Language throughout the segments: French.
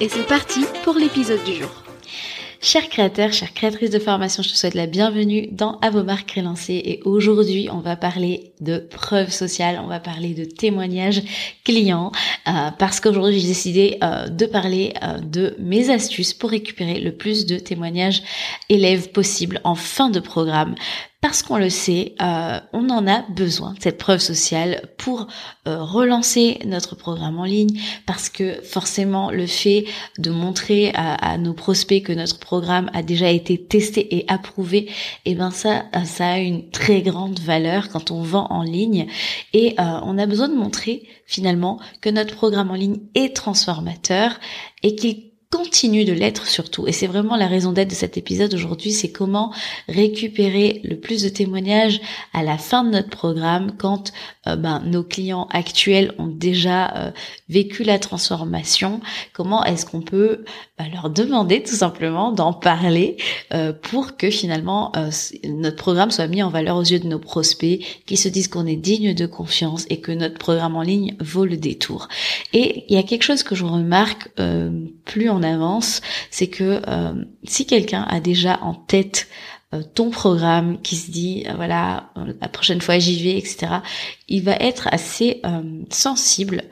et c'est parti pour l'épisode du jour. Chers créateurs, chères créatrices de formation, je te souhaite la bienvenue dans À vos marques relancées et aujourd'hui on va parler de preuves sociales, on va parler de témoignages clients euh, parce qu'aujourd'hui j'ai décidé euh, de parler euh, de mes astuces pour récupérer le plus de témoignages élèves possible en fin de programme parce qu'on le sait, euh, on en a besoin, cette preuve sociale, pour euh, relancer notre programme en ligne, parce que forcément le fait de montrer à, nos prospects que notre programme a déjà été testé et approuvé, et eh ben ça, ça a une très grande valeur quand on vend en ligne, et euh, on a besoin de montrer finalement que notre programme en ligne est transformateur et qu'il continue de l'être surtout. Et c'est vraiment la raison d'être de cet épisode aujourd'hui, c'est comment récupérer le plus de témoignages à la fin de notre programme quand euh, ben, nos clients actuels ont déjà euh, vécu la transformation. Comment est-ce qu'on peut ben, leur demander tout simplement d'en parler euh, pour que finalement notre programme soit mis en valeur aux yeux de nos prospects, qui se disent qu'on est digne de confiance et que notre programme en ligne vaut le détour. Et il y a quelque chose que je remarque plus en avance, c'est que euh, si quelqu'un a déjà en tête euh, ton programme, qui se dit euh, voilà la prochaine fois j'y vais, etc. Il va être assez sensible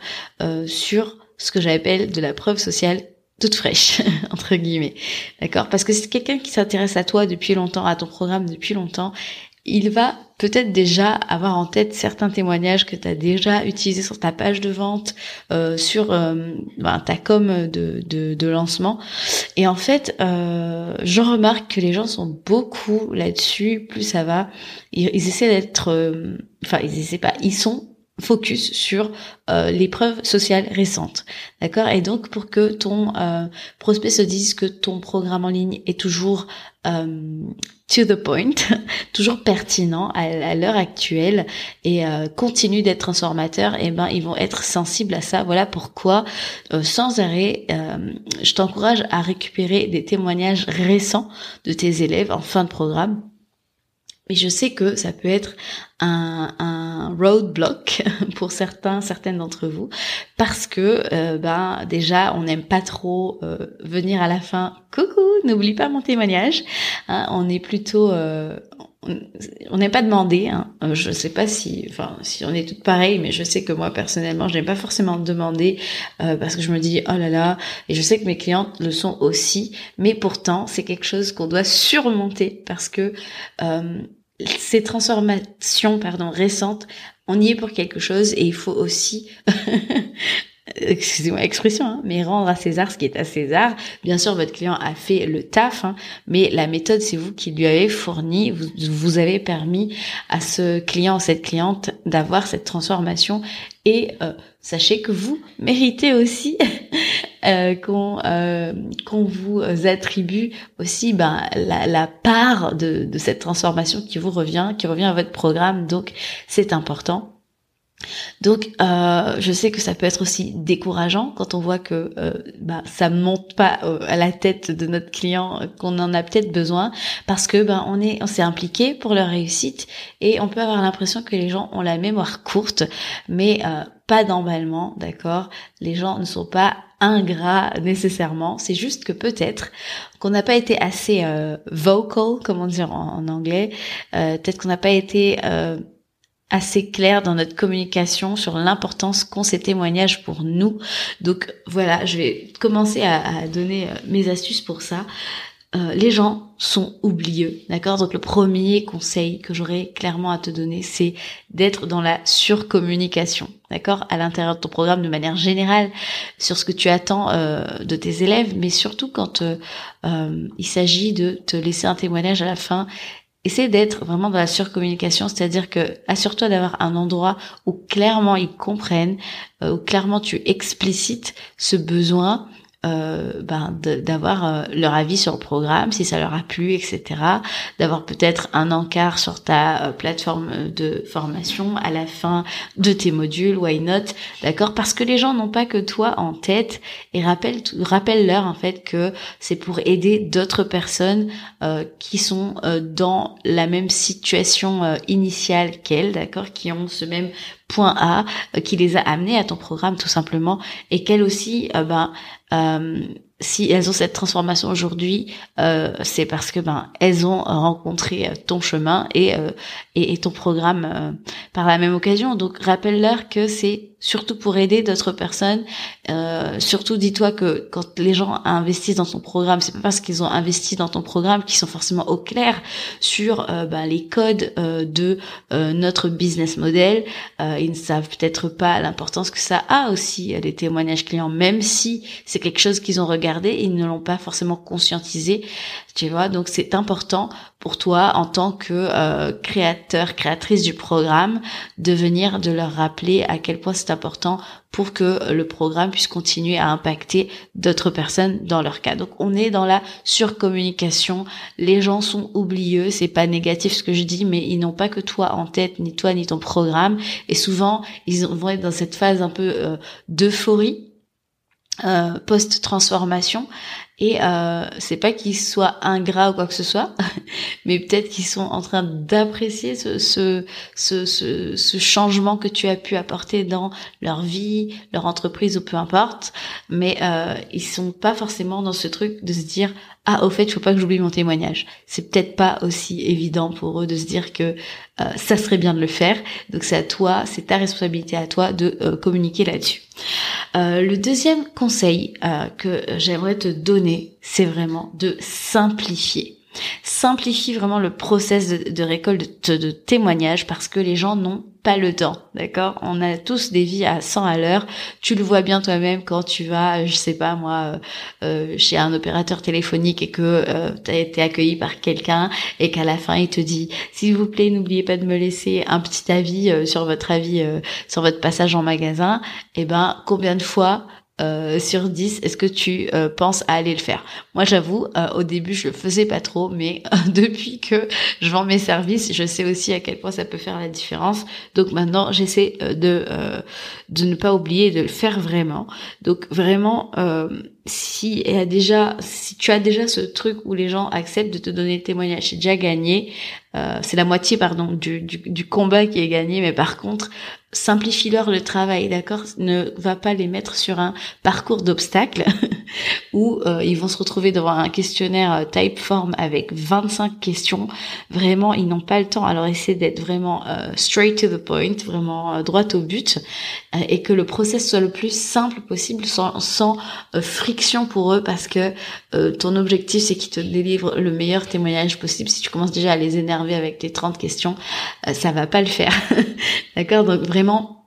sur ce que j'appelle de la preuve sociale toute fraîche entre guillemets, d'accord? Parce que c'est quelqu'un qui s'intéresse à toi depuis longtemps, à ton programme depuis longtemps, il va peut-être déjà avoir en tête certains témoignages que tu as déjà utilisés sur ta page de vente, euh, sur euh, ben, ta com de, de, lancement. Et en fait, euh, je remarque que les gens sont beaucoup là-dessus. Plus ça va, ils, essaient d'être, enfin ils essaient pas, ils sont focus sur euh, les preuves sociales. D'accord? Et donc pour que ton euh, prospect se dise que ton programme en ligne est toujours euh, to the point, toujours pertinent à, l'heure actuelle et euh, continue d'être transformateur, et eh ben ils vont être sensibles à ça. Voilà pourquoi sans arrêt, je t'encourage à récupérer des témoignages récents de tes élèves en fin de programme mais je sais que ça peut être un, un roadblock pour certains, certaines d'entre vous, parce que euh, ben déjà on n'aime pas trop euh, venir à la fin. Coucou, n'oublie pas mon témoignage. Hein, on est plutôt, euh, on n'est pas demandé. Hein. Je sais pas si, enfin, si on est toutes pareilles, mais je sais que moi personnellement, je n'aime pas forcément demander parce que je me dis oh là là, et je sais que mes clientes le sont aussi. Mais pourtant, c'est quelque chose qu'on doit surmonter parce que ces transformations pardon récentes, on y est pour quelque chose et il faut aussi excusez-moi l'expression, hein, mais rendre à César ce qui est à César. Bien sûr, votre client a fait le taf, hein, mais la méthode, c'est vous qui lui avez fourni, vous, vous avez permis à ce client, cette cliente, d'avoir cette transformation. Et euh, sachez que vous méritez aussi euh, qu'on euh, qu'on vous attribue aussi ben, la, la part de, de cette transformation qui vous revient, qui revient à votre programme. Donc c'est important. Donc, euh, je sais que ça peut être aussi décourageant quand on voit que euh, bah, ça monte pas euh, à la tête de notre client, qu'on en a peut-être besoin, parce que ben on est, on s'est impliqué pour leur réussite et on peut avoir l'impression que les gens ont la mémoire courte, mais pas d'emballement, d'accord? Les gens ne sont pas ingrats nécessairement, c'est juste que peut-être qu'on n'a pas été assez vocal, comment dire en, en anglais, peut-être qu'on n'a pas été assez clair dans notre communication sur l'importance qu'ont ces témoignages pour nous. Donc voilà, je vais commencer à, donner euh, mes astuces pour ça. Euh, les gens sont oublieux, d'accord? Donc le premier conseil que j'aurais clairement à te donner, c'est d'être dans la surcommunication, d'accord? À l'intérieur de ton programme de manière générale, sur ce que tu attends euh, de tes élèves, mais surtout quand euh, il s'agit de te laisser un témoignage à la fin. Essaie d'être vraiment dans la surcommunication, c'est-à-dire que assure-toi d'avoir un endroit où clairement ils comprennent, où clairement tu explicites ce besoin euh, ben, d'avoir euh, leur avis sur le programme, si ça leur a plu, etc. D'avoir peut-être un encart sur ta euh, plateforme de formation à la fin de tes modules, why not, d'accord? Parce que les gens n'ont pas que toi en tête et rappelle rappelle-leur en fait que c'est pour aider d'autres personnes qui sont dans la même situation initiale qu'elles, d'accord? Qui ont ce même point A qui les a amenés à ton programme tout simplement et qu'elles aussi ben euh, si elles ont cette transformation aujourd'hui, euh, c'est parce que ben elles ont rencontré euh, ton chemin et euh, et, ton programme par la même occasion. Donc rappelle-leur que c'est surtout pour aider d'autres personnes. surtout dis-toi que quand les gens investissent dans ton programme, c'est pas parce qu'ils ont investi dans ton programme qu'ils sont forcément au clair sur ben, les codes de notre business model. ils ne savent peut-être pas l'importance que ça a aussi les témoignages clients, même si c'est quelque chose qu'ils ont regardé ils ne l'ont pas forcément conscientisé, tu vois. Donc c'est important pour toi en tant que euh, créateur, créatrice du programme, de venir de leur rappeler à quel point c'est important pour que le programme puisse continuer à impacter d'autres personnes dans leur cas. Donc on est dans la surcommunication. Les gens sont oublieux, c'est pas négatif ce que je dis, mais ils n'ont pas que toi en tête, ni toi ni ton programme. Et souvent ils vont être dans cette phase un peu euh, d'euphorie euh, post-transformation et euh, c'est pas qu'ils soient ingrats ou quoi que ce soit, mais peut-être qu'ils sont en train d'apprécier ce, ce, ce, ce, changement que tu as pu apporter dans leur vie, leur entreprise ou peu importe. Mais euh, ils sont pas forcément dans ce truc de se dire ah au fait il faut pas que j'oublie mon témoignage. C'est peut-être pas aussi évident pour eux de se dire que euh, ça serait bien de le faire. Donc c'est à toi, c'est ta responsabilité à toi de euh, communiquer là-dessus. Euh, le deuxième conseil que j'aimerais te donner, c'est vraiment de simplifier simplifie vraiment le process de, récolte de, témoignages parce que les gens n'ont pas le temps, d'accord? On a tous des vies à 100 à l'heure. Tu le vois bien toi-même quand tu vas, je sais pas moi, euh, euh, chez un opérateur téléphonique et que euh, tu as été accueilli par quelqu'un et qu'à la fin il te dit s'il vous plaît n'oubliez pas de me laisser un petit avis sur votre avis sur votre passage en magasin. Et eh ben combien de fois euh, sur 10, est-ce que tu euh, penses à aller le faire? Moi, j'avoue, euh, au début, je le faisais pas trop, mais depuis que je vends mes services, je sais aussi à quel point ça peut faire la différence. Donc maintenant, j'essaie de de ne pas oublier de le faire vraiment. Donc vraiment, si y a déjà, si tu as déjà ce truc où les gens acceptent de te donner le témoignage, c'est déjà gagné. C'est la moitié, pardon, du, du, du combat qui est gagné. Mais par contre, simplifie-leur le travail, d'accord? Ne va pas les mettre sur un parcours d'obstacles où euh, ils vont se retrouver devant un questionnaire euh, type form avec 25 questions. Vraiment, ils n'ont pas le temps. Alors, essaie d'être vraiment euh, straight to the point, vraiment droit au but, et que le process soit le plus simple possible, sans, sans friction pour eux, parce que ton objectif, c'est qu'ils te délivrent le meilleur témoignage possible. Si tu commences déjà à les énerver avec tes 30 questions, ça va pas le faire, d'accord? Donc vraiment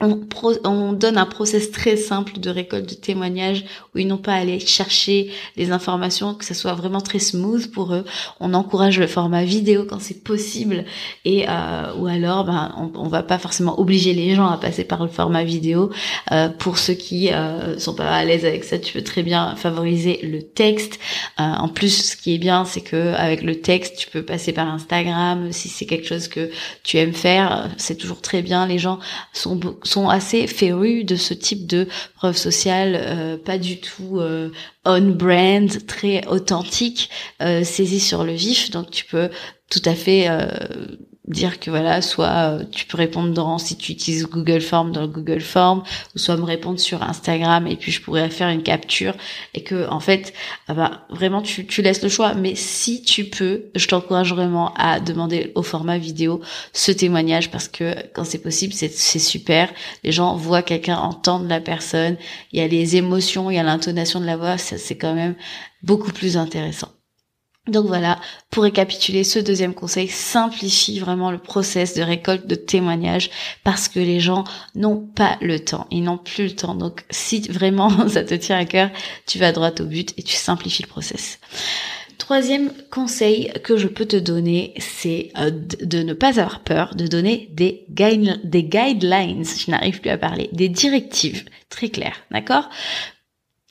on, donne un process très simple de récolte de témoignages où ils n'ont pas à aller chercher les informations, que ce soit vraiment très smooth pour eux. On encourage le format vidéo quand c'est possible et euh, ou alors ben on, on va pas forcément obliger les gens à passer par le format vidéo. Euh, pour ceux qui euh, sont pas à l'aise avec ça, tu peux très bien favoriser le texte. Euh, en plus, ce qui est bien, c'est que avec le texte, tu peux passer par Instagram si c'est quelque chose que tu aimes faire. C'est toujours très bien. Les gens sont sont assez férus de ce type de preuve sociale, euh, pas du tout euh, on-brand, très authentique, euh, saisi sur le vif. Donc tu peux tout à fait euh, dire que voilà, soit euh, tu peux répondre dans si tu utilises Google Form dans le Google Form, ou soit me répondre sur Instagram et puis je pourrais faire une capture et que en fait, ah bah, vraiment tu, tu laisses le choix. Mais si tu peux, je t'encourage vraiment à demander au format vidéo ce témoignage parce que quand c'est possible, c'est super. Les gens voient quelqu'un, entendent la personne, il y a les émotions, il y a l'intonation de la voix, c'est quand même beaucoup plus intéressant. Donc voilà, pour récapituler, ce deuxième conseil simplifie vraiment le process de récolte de témoignages parce que les gens n'ont pas le temps, ils n'ont plus le temps. Donc si vraiment ça te tient à cœur, tu vas droit au but et tu simplifies le process. Troisième conseil que je peux te donner, c'est euh, de ne pas avoir peur de donner des, des guidelines, je n'arrive plus à parler, des directives. Très claires, d'accord?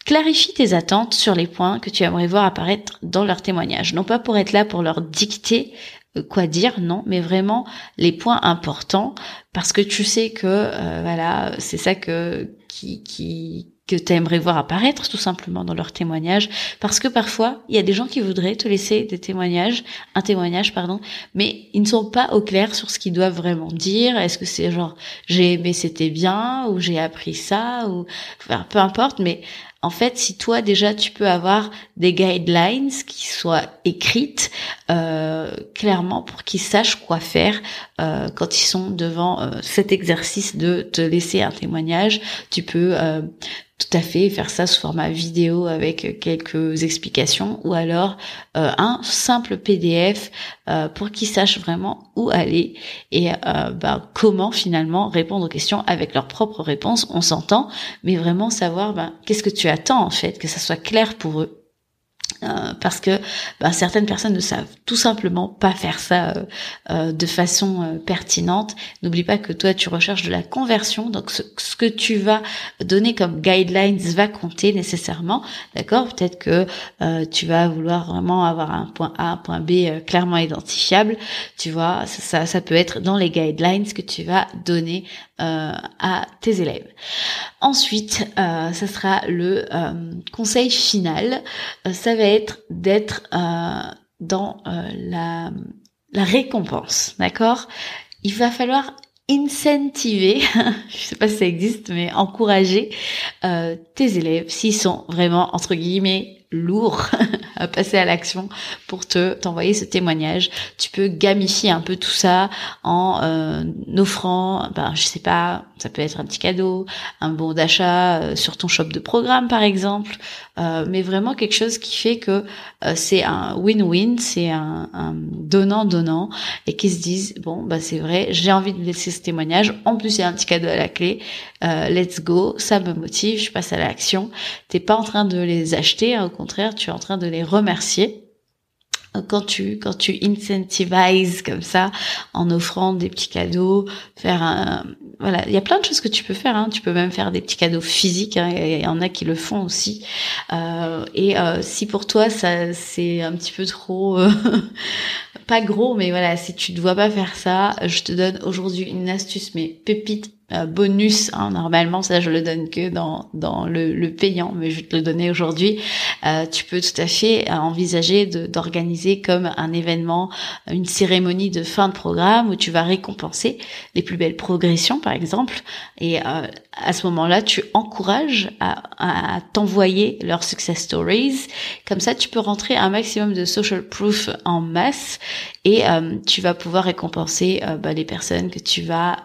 Clarifie tes attentes sur les points que tu aimerais voir apparaître dans leur témoignage. Non pas pour être là pour leur dicter euh, quoi dire, non, mais vraiment les points importants parce que tu sais que euh, voilà, c'est ça que qui qui que tu aimerais voir apparaître tout simplement dans leur témoignage parce que parfois il y a des gens qui voudraient te laisser des témoignages un témoignage pardon mais ils ne sont pas au clair sur ce qu'ils doivent vraiment dire est-ce que c'est genre j'ai aimé c'était bien ou j'ai appris ça ou enfin, peu importe mais en fait, si toi déjà tu peux avoir des guidelines qui soient écrites euh, clairement pour qu'ils sachent quoi faire euh, quand ils sont devant euh, cet exercice de te laisser un témoignage, tu peux tout à fait faire ça sous format vidéo avec quelques explications ou alors euh, un simple PDF euh, pour qu'ils sachent vraiment où aller et euh, bah, comment finalement répondre aux questions avec leurs propres réponses. On s'entend, mais vraiment savoir bah, qu'est-ce que tu attends en fait, que ça soit clair pour eux euh, parce que bah, certaines personnes ne savent tout simplement pas faire ça euh, euh, de façon pertinente. N'oublie pas que toi tu recherches de la conversion, donc ce, que tu vas donner comme guidelines va compter nécessairement, d'accord? Peut-être que tu vas vouloir vraiment avoir un point A, un point B clairement identifiable, tu vois ça, peut être dans les guidelines que tu vas donner à tes élèves. Ensuite, ça sera le conseil final. ça va être d'être euh, dans euh, la, la récompense, d'accord? Il va falloir incentiver, je sais pas si ça existe, mais encourager euh, tes élèves s'ils sont vraiment entre guillemets lourd à passer à l'action pour te t'envoyer ce témoignage. Tu peux gamifier un peu tout ça en euh, offrant, ben je sais pas, ça peut être un petit cadeau, un bon d'achat euh, sur ton shop de programme par exemple, euh, mais vraiment quelque chose qui fait que c'est un win-win, c'est un, donnant-donnant et qui se disent bon bah c'est vrai, j'ai envie de laisser ce témoignage. En plus il y a un petit cadeau à la clé. let's go, ça me motive, je passe à l'action. T'es pas en train de les acheter, hein, contraire, tu es en train de les remercier quand tu quand tu incentivises comme ça en offrant des petits cadeaux faire un voilà il y a plein de choses que tu peux faire hein. tu peux même faire des petits cadeaux physiques hein. il y en a qui le font aussi euh, et euh, si pour toi ça c'est un petit peu trop euh, pas gros mais voilà si tu ne dois pas faire ça je te donne aujourd'hui une astuce mais pépite bonus. Hein, normalement, ça je le donne que dans dans le, le payant, mais je vais te le donner aujourd'hui. Euh, tu peux tout à fait euh, envisager d'organiser comme un événement, une cérémonie de fin de programme où tu vas récompenser les plus belles progressions, par exemple. Et à ce moment-là, tu encourages à, à t'envoyer leurs success stories. Comme ça, tu peux rentrer un maximum de social proof en masse et tu vas pouvoir récompenser bah, les personnes que tu vas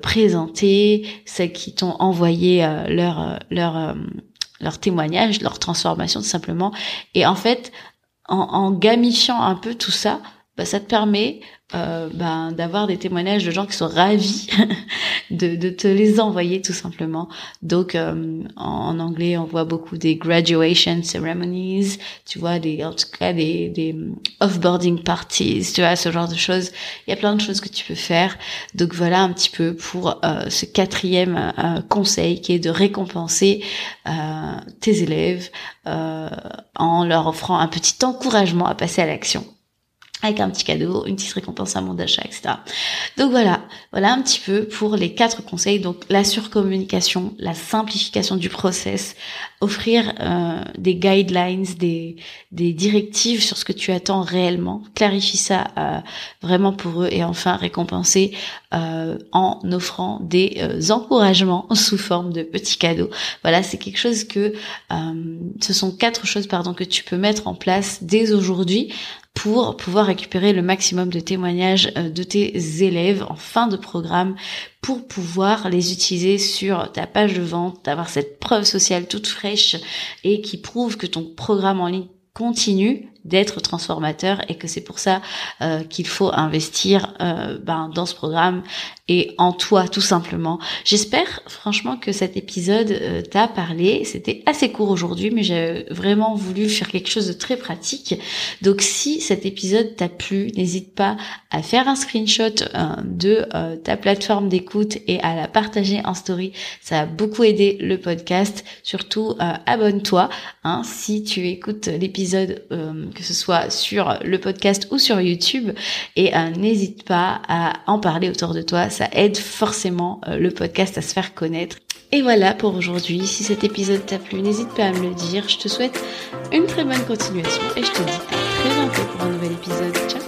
présenter, celles qui t'ont envoyé euh, leur euh, leur euh, leur témoignage, leur transformation tout simplement. Et en fait, en, en gamifiant un peu tout ça, bah, ça te permet euh, ben, d'avoir des témoignages de gens qui sont ravis de, de, te les envoyer tout simplement. Donc euh, en, anglais, on voit beaucoup des graduation ceremonies, tu vois, des en tout cas des, des off-boarding parties, tu vois, ce genre de choses. Il y a plein de choses que tu peux faire. Donc voilà un petit peu pour euh, ce quatrième euh, conseil qui est de récompenser tes élèves en leur offrant un petit encouragement à passer à l'action avec un petit cadeau, une petite récompense à mon d'achat, etc. Donc voilà, voilà un petit peu pour les quatre conseils. Donc la surcommunication, la simplification du process, offrir euh, des guidelines, des, des directives sur ce que tu attends réellement, clarifie ça euh, vraiment pour eux et enfin récompenser euh, en offrant des encouragements sous forme de petits cadeaux. Voilà, c'est quelque chose que ce sont quatre choses pardon que tu peux mettre en place dès aujourd'hui pour pouvoir récupérer le maximum de témoignages euh, de tes élèves en fin de programme pour pouvoir les utiliser sur ta page de vente, d'avoir cette preuve sociale toute fraîche et qui prouve que ton programme en ligne continue d'être transformateur et que c'est pour ça euh, qu'il faut investir euh, ben, dans ce programme et en toi tout simplement. J'espère franchement que cet épisode euh, t'a parlé. C'était assez court aujourd'hui mais j'ai vraiment voulu faire quelque chose de très pratique. Donc si cet épisode t'a plu, n'hésite pas à faire un screenshot de ta plateforme d'écoute et à la partager en story. Ça a beaucoup aidé le podcast. Surtout abonne-toi hein, si tu écoutes l'épisode que ce soit sur le podcast ou sur YouTube. Et euh, n'hésite pas à en parler autour de toi. Ça aide forcément euh, le podcast à se faire connaître. Et voilà pour aujourd'hui. Si cet épisode t'a plu, n'hésite pas à me le dire. Je te souhaite une très bonne continuation et je te dis à très bientôt pour un nouvel épisode. Ciao ciao